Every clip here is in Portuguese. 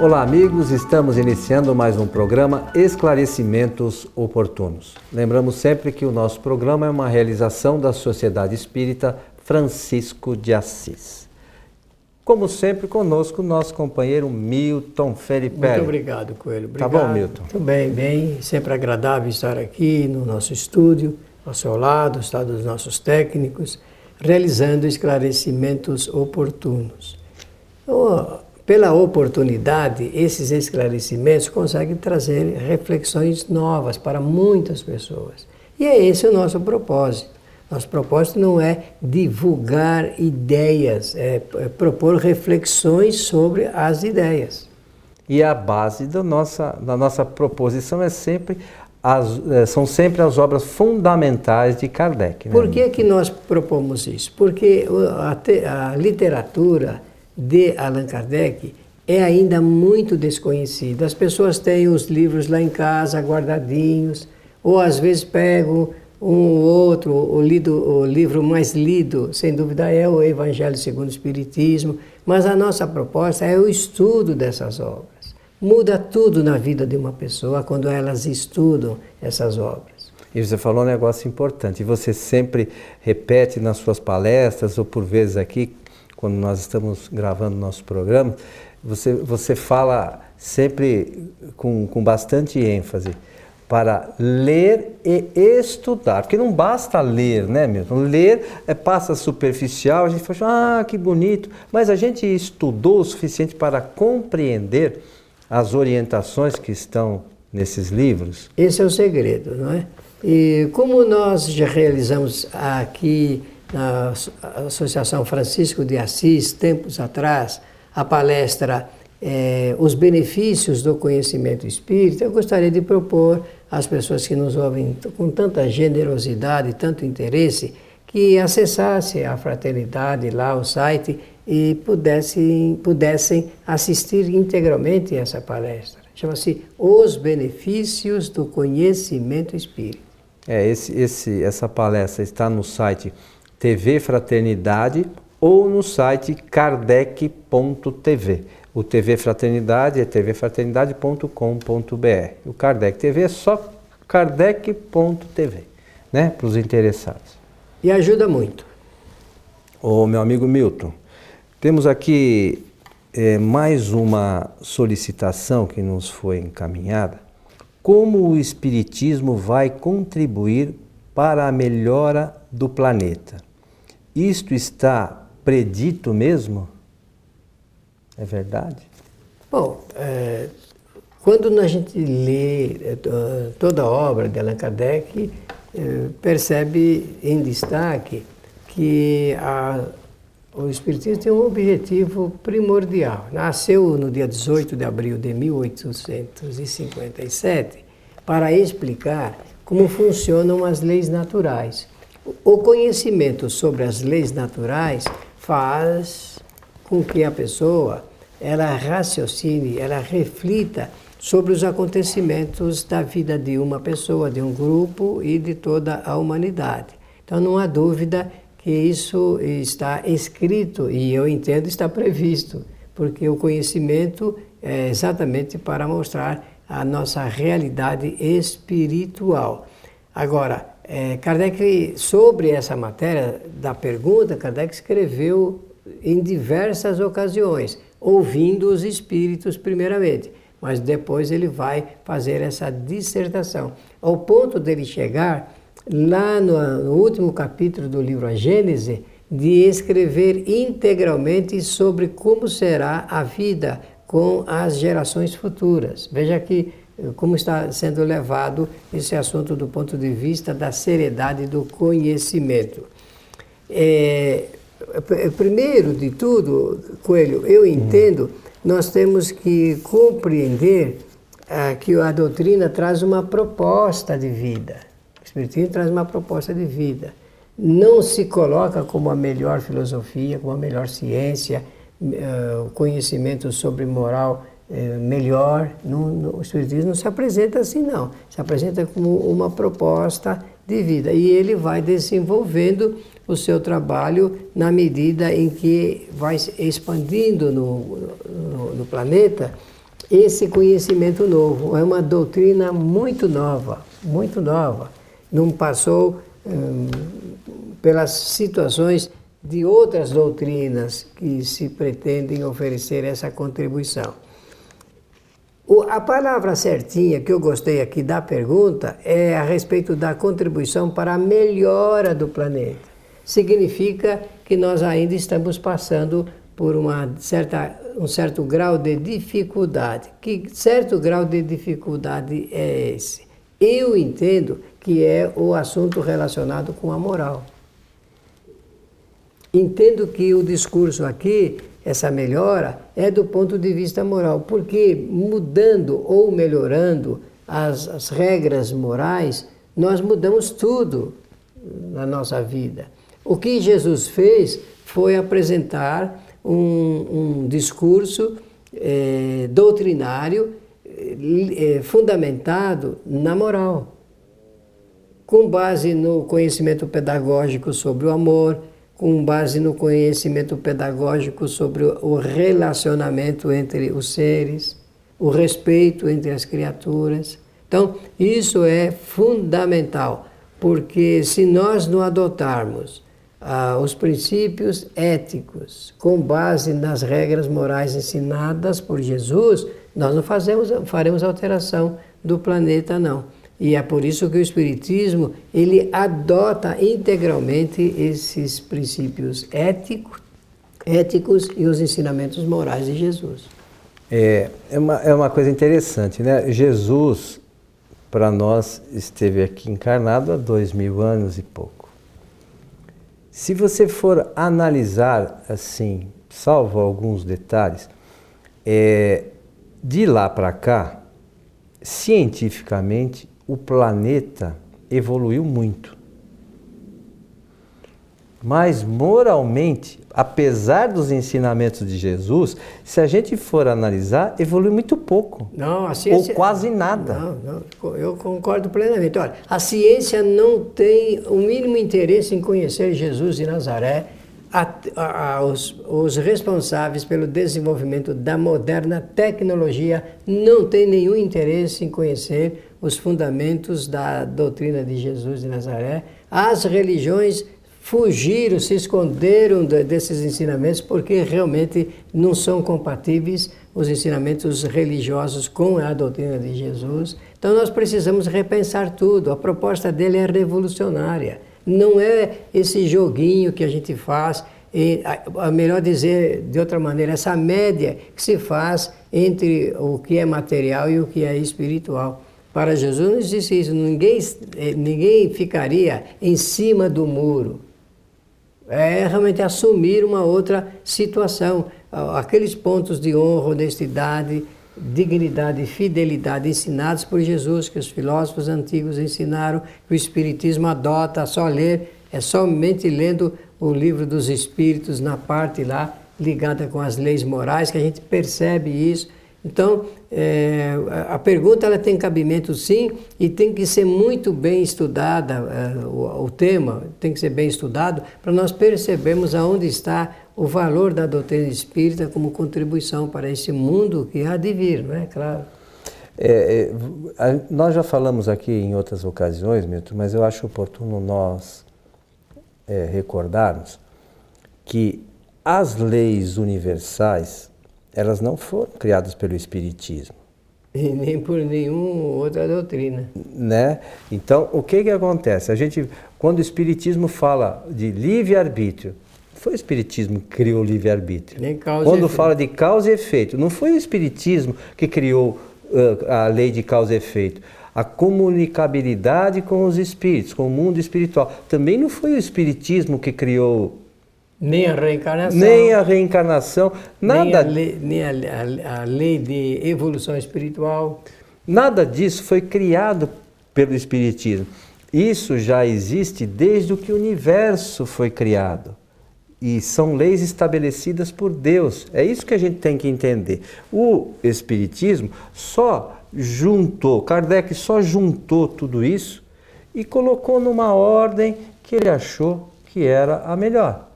Olá, amigos. Estamos iniciando mais um programa Esclarecimentos Oportunos. Lembramos sempre que o nosso programa é uma realização da Sociedade Espírita Francisco de Assis. Como sempre, conosco, nosso companheiro Milton Felipe. Muito obrigado, Coelho. Obrigado. Tá bom, Milton? Tudo bem, bem. Sempre agradável estar aqui no nosso estúdio, ao seu lado, ao lado dos nossos técnicos, realizando esclarecimentos oportunos. Pela oportunidade, esses esclarecimentos conseguem trazer reflexões novas para muitas pessoas. E é esse o nosso propósito. Nosso propósito não é divulgar ideias, é, é propor reflexões sobre as ideias. E a base da nossa, da nossa proposição é sempre as, é, são sempre as obras fundamentais de Kardec. Né? Por que, que nós propomos isso? Porque a, a literatura de Allan Kardec é ainda muito desconhecida. As pessoas têm os livros lá em casa guardadinhos, ou às vezes pegam um ou outro, o, lido, o livro mais lido, sem dúvida, é o Evangelho segundo o Espiritismo, mas a nossa proposta é o estudo dessas obras. Muda tudo na vida de uma pessoa quando elas estudam essas obras. E você falou um negócio importante, e você sempre repete nas suas palestras, ou por vezes aqui, quando nós estamos gravando nosso programa, você, você fala sempre com, com bastante ênfase para ler e estudar. Porque não basta ler, né, Milton? Ler é, passa superficial, a gente fala, ah, que bonito, mas a gente estudou o suficiente para compreender as orientações que estão nesses livros? Esse é o segredo, não é? E como nós já realizamos aqui na Associação Francisco de Assis, tempos atrás, a palestra é, Os Benefícios do Conhecimento Espírita, eu gostaria de propor às pessoas que nos ouvem com tanta generosidade, tanto interesse, que acessassem a fraternidade lá, o site, e pudessem, pudessem assistir integralmente essa palestra. Chama-se Os Benefícios do Conhecimento Espírita. É, esse, esse, essa palestra está no site TV Fraternidade ou no site kardec.tv. O TV Fraternidade é tvfraternidade.com.br. O Kardec TV é só kardec.tv, né, para os interessados. E ajuda muito. Ô, meu amigo Milton, temos aqui é, mais uma solicitação que nos foi encaminhada. Como o Espiritismo vai contribuir para a melhora do planeta? Isto está predito mesmo? É verdade? Bom, é, quando a gente lê é, toda a obra de Allan Kardec, é, percebe em destaque que a, o Espiritismo tem um objetivo primordial. Nasceu no dia 18 de abril de 1857 para explicar como funcionam as leis naturais. O conhecimento sobre as leis naturais faz com que a pessoa ela raciocine, ela reflita sobre os acontecimentos da vida de uma pessoa, de um grupo e de toda a humanidade. Então não há dúvida que isso está escrito e eu entendo está previsto, porque o conhecimento é exatamente para mostrar a nossa realidade espiritual. Agora, é, Kardec, sobre essa matéria da pergunta, Kardec escreveu em diversas ocasiões, ouvindo os espíritos primeiramente, mas depois ele vai fazer essa dissertação, ao ponto dele chegar lá no, no último capítulo do livro A Gênese, de escrever integralmente sobre como será a vida com as gerações futuras. Veja que como está sendo levado esse assunto do ponto de vista da seriedade do conhecimento. É, primeiro de tudo, Coelho, eu entendo, nós temos que compreender ah, que a doutrina traz uma proposta de vida. O Espiritismo traz uma proposta de vida. Não se coloca como a melhor filosofia, como a melhor ciência, uh, conhecimento sobre moral é, melhor. No, o Espiritismo não se apresenta assim, não. Se apresenta como uma proposta de vida. E ele vai desenvolvendo o seu trabalho na medida em que vai expandindo no, no, no planeta esse conhecimento novo. É uma doutrina muito nova, muito nova. Não passou hum, pelas situações de outras doutrinas que se pretendem oferecer essa contribuição. O, a palavra certinha que eu gostei aqui da pergunta é a respeito da contribuição para a melhora do planeta. Significa que nós ainda estamos passando por uma certa, um certo grau de dificuldade. Que certo grau de dificuldade é esse? Eu entendo que é o assunto relacionado com a moral. Entendo que o discurso aqui, essa melhora, é do ponto de vista moral, porque mudando ou melhorando as, as regras morais, nós mudamos tudo na nossa vida. O que Jesus fez foi apresentar um, um discurso é, doutrinário é, fundamentado na moral, com base no conhecimento pedagógico sobre o amor, com base no conhecimento pedagógico sobre o relacionamento entre os seres, o respeito entre as criaturas. Então, isso é fundamental, porque se nós não adotarmos ah, os princípios éticos com base nas regras morais ensinadas por Jesus, nós não fazemos, faremos alteração do planeta, não. E é por isso que o Espiritismo ele adota integralmente esses princípios éticos, éticos e os ensinamentos morais de Jesus. É, é, uma, é uma coisa interessante, né? Jesus, para nós, esteve aqui encarnado há dois mil anos e pouco. Se você for analisar assim, salvo alguns detalhes, é, de lá para cá, cientificamente, o planeta evoluiu muito. Mas moralmente, apesar dos ensinamentos de Jesus, se a gente for analisar, evoluiu muito pouco. Não, a ciência. Ou quase nada. Não, não, eu concordo plenamente. Olha, a ciência não tem o mínimo interesse em conhecer Jesus de Nazaré. A, a, a, os, os responsáveis pelo desenvolvimento da moderna tecnologia não têm nenhum interesse em conhecer os fundamentos da doutrina de Jesus de Nazaré. As religiões fugiram, se esconderam desses ensinamentos porque realmente não são compatíveis os ensinamentos religiosos com a doutrina de Jesus. Então nós precisamos repensar tudo. A proposta dele é revolucionária. Não é esse joguinho que a gente faz, e, melhor dizer de outra maneira, essa média que se faz entre o que é material e o que é espiritual. Para Jesus não existe isso, ninguém, eh, ninguém ficaria em cima do muro é realmente assumir uma outra situação. Aqueles pontos de honra, honestidade, dignidade e fidelidade ensinados por Jesus, que os filósofos antigos ensinaram, que o Espiritismo adota, só ler, é somente lendo o livro dos Espíritos na parte lá ligada com as leis morais que a gente percebe isso então, é, a pergunta ela tem cabimento sim e tem que ser muito bem estudada, é, o, o, tema tem que ser bem estudado para nós percebermos aonde está o valor da doutrina espírita como contribuição para esse mundo que há de vir, não é? Claro. É, é nós já falamos aqui em outras ocasiões, Milton, mas eu acho oportuno nós é, recordarmos que as leis universais elas não foram criadas pelo Espiritismo. E nem por nenhuma outra doutrina. Né? Então, o que, que acontece? A gente, quando o Espiritismo fala de livre-arbítrio, foi o Espiritismo que criou o livre-arbítrio. Quando fala de causa e efeito, não foi o Espiritismo que criou uh, a lei de causa e efeito. A comunicabilidade com os espíritos, com o mundo espiritual. Também não foi o Espiritismo que criou nem a reencarnação. Nem a reencarnação, nada. Nem a lei, nem a, a, a lei de evolução espiritual. Nada disso foi criado pelo Espiritismo. Isso já existe desde o que o universo foi criado. E são leis estabelecidas por Deus. É isso que a gente tem que entender. O Espiritismo só juntou, Kardec só juntou tudo isso e colocou numa ordem que ele achou que era a melhor.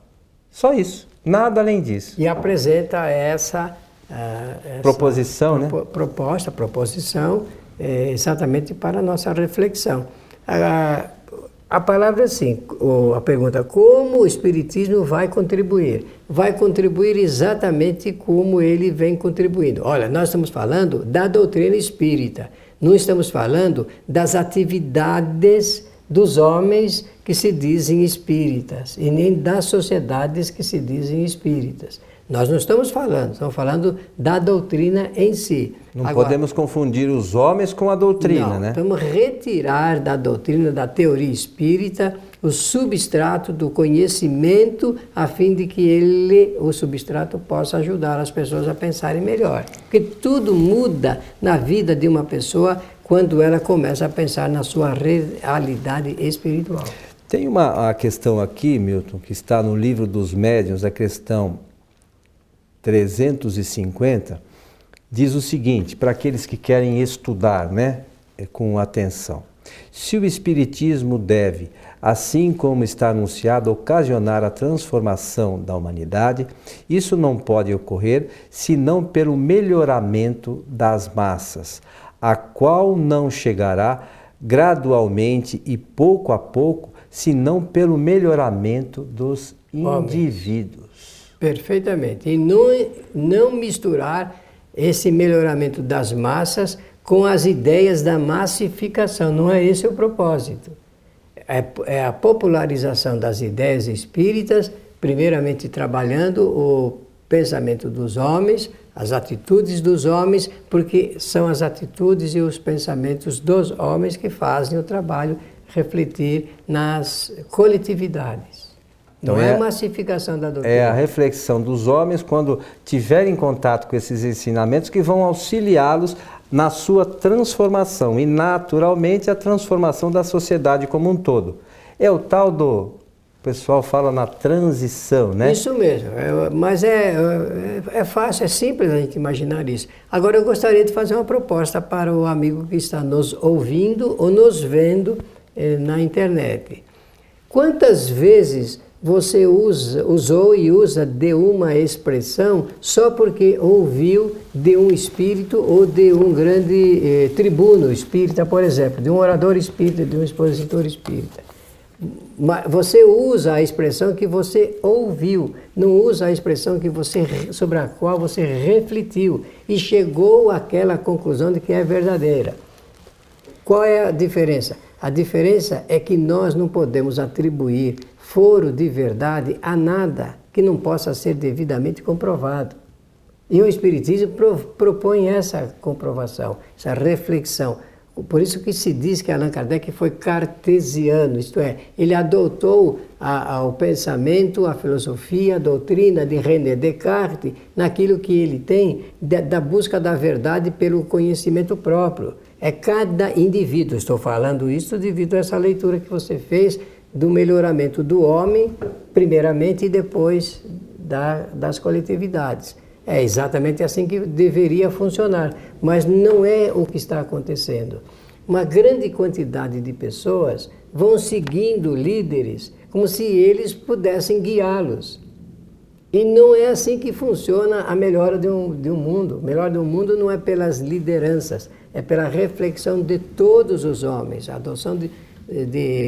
Só isso, nada além disso. E apresenta essa essa proposição, né? proposta, proposição, é, exatamente para a nossa reflexão. A, a palavra é assim, a pergunta, como o Espiritismo vai contribuir? Vai contribuir exatamente como ele vem contribuindo. Olha, nós estamos falando da doutrina espírita, não estamos falando das atividades dos homens que se dizem espíritas e nem das sociedades que se dizem espíritas. Nós não estamos falando, estamos falando da doutrina em si. Não Agora, podemos confundir os homens com a doutrina, não, né? Vamos retirar da doutrina, da teoria espírita, o substrato do conhecimento, a fim de que ele, o substrato, possa ajudar as pessoas a pensarem melhor. Porque tudo muda na vida de uma pessoa quando ela começa a pensar na sua realidade espiritual. Tem uma questão aqui, Milton, que está no livro dos médiuns, a questão 350, diz o seguinte, para aqueles que querem estudar né, é, com atenção. Se o Espiritismo deve, assim como está anunciado, ocasionar a transformação da humanidade, isso não pode ocorrer senão pelo melhoramento das massas, a qual não chegará gradualmente e pouco a pouco, senão pelo melhoramento dos indivíduos. Perfeitamente. E não, não misturar esse melhoramento das massas com as ideias da massificação. Não é esse o propósito. É, é a popularização das ideias espíritas, primeiramente trabalhando o pensamento dos homens, as atitudes dos homens, porque são as atitudes e os pensamentos dos homens que fazem o trabalho refletir nas coletividades. Não é, é, a massificação da doutrina. É a reflexão dos homens quando tiverem contato com esses ensinamentos que vão auxiliá-los na sua transformação e, naturalmente, a transformação da sociedade como um todo. É o tal do. Pessoal fala na transição, né? Isso mesmo, é, mas é, é, é, fácil, é simples a gente imaginar isso. Agora eu gostaria de fazer uma proposta para o amigo que está nos ouvindo ou nos vendo eh, na internet. Quantas vezes você usa, usou e usa de uma expressão só porque ouviu de um espírito ou de um grande eh, tribuno espírita, por exemplo, de um orador espírita, de um expositor espírita. Você usa a expressão que você ouviu, não usa a expressão que você, sobre a qual você refletiu e chegou àquela conclusão de que é verdadeira. Qual é a diferença? A diferença é que nós não podemos atribuir foro de verdade a nada que não possa ser devidamente comprovado. E o Espiritismo pro, propõe essa comprovação, essa reflexão. Por isso que se diz que Allan Kardec foi cartesiano, isto é, ele adotou a, a, o pensamento, a filosofia, a doutrina de René Descartes naquilo que ele tem da, da busca da verdade pelo conhecimento próprio. É cada indivíduo, estou falando isso devido a essa leitura que você fez do melhoramento do homem, primeiramente, e depois da, das coletividades. É exatamente assim que deveria funcionar, mas não é o que está acontecendo. Uma grande quantidade de pessoas vão seguindo líderes como se eles pudessem guiá-los. E não é assim que funciona a melhora de um, de um mundo. A melhora de um mundo não é pelas lideranças, é pela reflexão de todos os homens, a adoção de, de,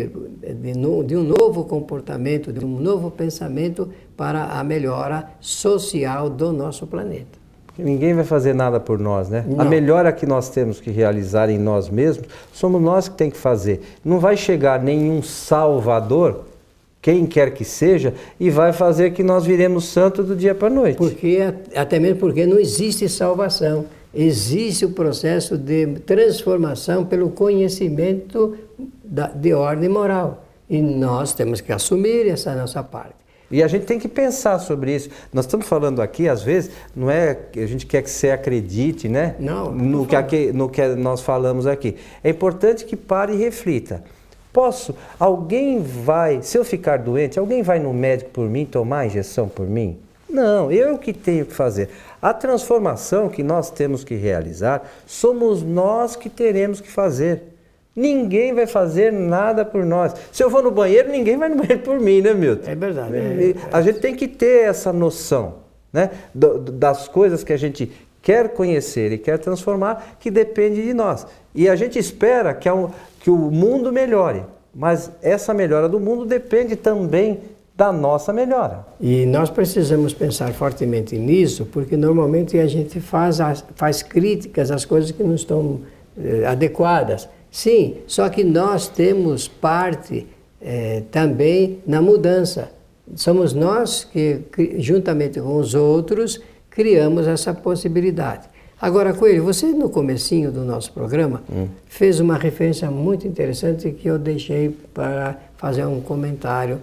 de, de, um novo comportamento, de um novo pensamento para a melhora social do nosso planeta. Ninguém vai fazer nada por nós, né? Não. A melhora que nós temos que realizar em nós mesmos, somos nós que tem que fazer. Não vai chegar nenhum salvador, quem quer que seja, e vai fazer que nós viremos santo do dia para a noite. Porque, até mesmo porque não existe salvação. Existe o processo de transformação pelo conhecimento da, de ordem moral. E nós temos que assumir essa nossa parte. E a gente tem que pensar sobre isso. Nós estamos falando aqui, às vezes, não é que a gente quer que você acredite, né? Não. No que, aqui, no que nós falamos aqui. É importante que pare e reflita. Posso? Alguém vai, se eu ficar doente, alguém vai no médico por mim tomar injeção por mim? Não, eu que tenho que fazer. A transformação que nós temos que realizar, somos nós que teremos que fazer. Ninguém vai fazer nada por nós. Se eu vou no banheiro, ninguém vai no banheiro por mim, né, Milton? É verdade. É, a gente tem que ter essa noção. né? das coisas que a gente quer conhecer e quer transformar, que depende de nós. E a gente espera que, a, que o mundo melhore, mas essa melhora do mundo depende também da nossa melhora. E nós precisamos pensar fortemente nisso, porque normalmente a gente faz, faz críticas às coisas que não estão eh, adequadas. Sim, só que nós temos parte eh, também na mudança. Somos nós que, juntamente com os outros, criamos essa possibilidade. Agora, Coelho, você no comecinho do nosso programa hum. fez uma referência muito interessante que eu deixei para fazer um comentário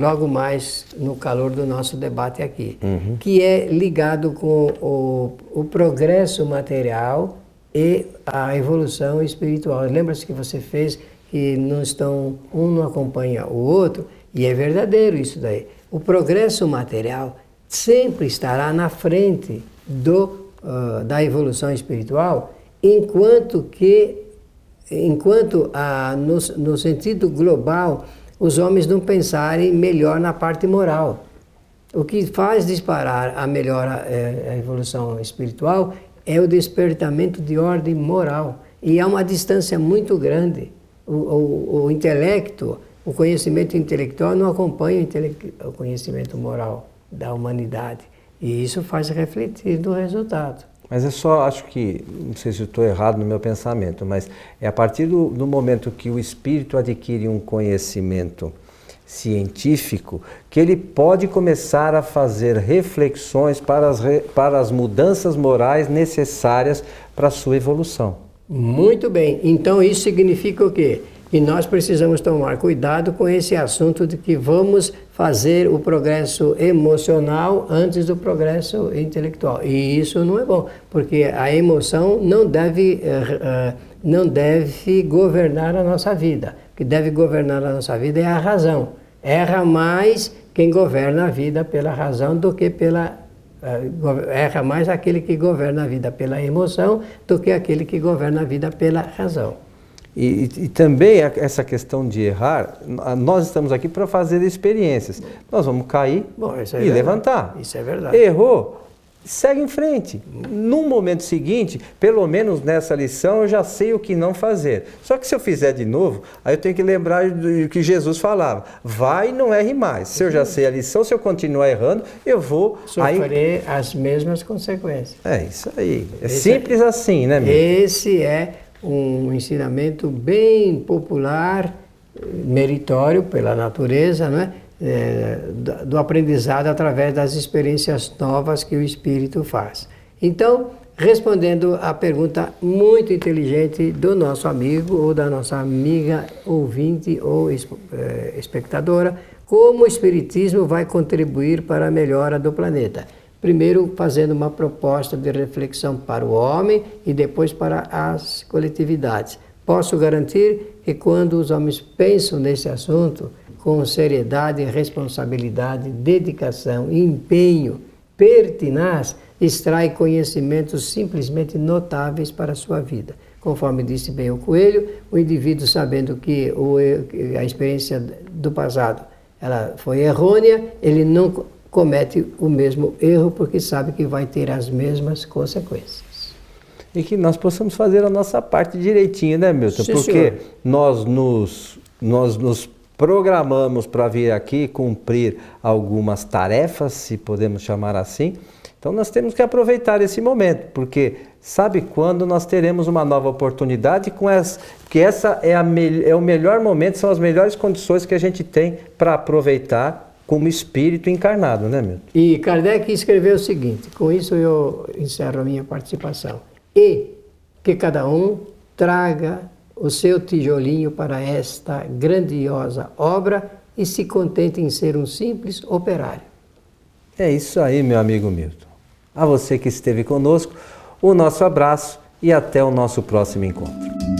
logo mais no calor do nosso debate aqui, uhum. que é ligado com o, o progresso material e a evolução espiritual. Lembra-se que você fez que não estão um não acompanha o outro e é verdadeiro isso daí. O progresso material sempre estará na frente do, uh, da evolução espiritual, enquanto que, enquanto a, no, no sentido global, os homens não pensarem melhor na parte moral. O que faz disparar a melhora, é, a evolução espiritual é o despertamento de ordem moral. E há uma distância muito grande. O, o, o intelecto, o conhecimento intelectual não acompanha o, o conhecimento moral da humanidade. E isso faz refletir no resultado. Mas é só, acho que, não sei se estou errado no meu pensamento, mas é a partir do, do momento que o espírito adquire um conhecimento científico que ele pode começar a fazer reflexões para as, para as mudanças morais necessárias para a sua evolução. Muito bem. Então isso significa o quê? E nós precisamos tomar cuidado com esse assunto de que vamos fazer o progresso emocional antes do progresso intelectual. E isso não é bom, porque a emoção não deve, uh, uh, não deve governar a nossa vida. O que deve governar a nossa vida é a razão. Erra mais quem governa a vida pela razão do que pela. Uh, erra mais aquele que governa a vida pela emoção do que aquele que governa a vida pela razão. E, e, também essa questão de errar, nós estamos aqui para fazer experiências. Nós vamos cair Bom, é e levantar. Isso é verdade. Errou, segue em frente. No momento seguinte, pelo menos nessa lição, eu já sei o que não fazer. Só que se eu fizer de novo, aí eu tenho que lembrar do que Jesus falava: vai e não erre mais. Se eu já sei a lição, se eu continuar errando, eu vou sofrer aí... as mesmas consequências. É isso aí. É Esse simples é... assim, né? Meu? Esse é um ensinamento bem popular, meritório pela natureza, né? É, do aprendizado através das experiências novas que o espírito faz. Então, respondendo à pergunta muito inteligente do nosso amigo ou da nossa amiga ouvinte ou é, espectadora, como o espiritismo vai contribuir para a melhora do planeta? primeiro fazendo uma proposta de reflexão para o homem e depois para as coletividades. Posso garantir que quando os homens pensam nesse assunto com seriedade, responsabilidade, dedicação, empenho, pertinaz, extrai conhecimentos simplesmente notáveis para a sua vida. Conforme disse bem o Coelho, o indivíduo sabendo que a experiência do passado ela foi errônea, ele não comete o mesmo erro porque sabe que vai ter as mesmas consequências. E que nós possamos fazer a nossa parte direitinho, né, Milton? Sim, porque nós nos, nós nos programamos para vir aqui cumprir algumas tarefas, se podemos chamar assim. Então nós temos que aproveitar esse momento, porque sabe quando nós teremos uma nova oportunidade com essa, que essa é, a, é o melhor momento, são as melhores condições que a gente tem para aproveitar como espírito encarnado, né, Milton? E Kardec escreveu o seguinte: com isso eu encerro a minha participação. E que cada um traga o seu tijolinho para esta grandiosa obra e se contente em ser um simples operário. É isso aí, meu amigo Milton. A você que esteve conosco, o nosso abraço e até o nosso próximo encontro.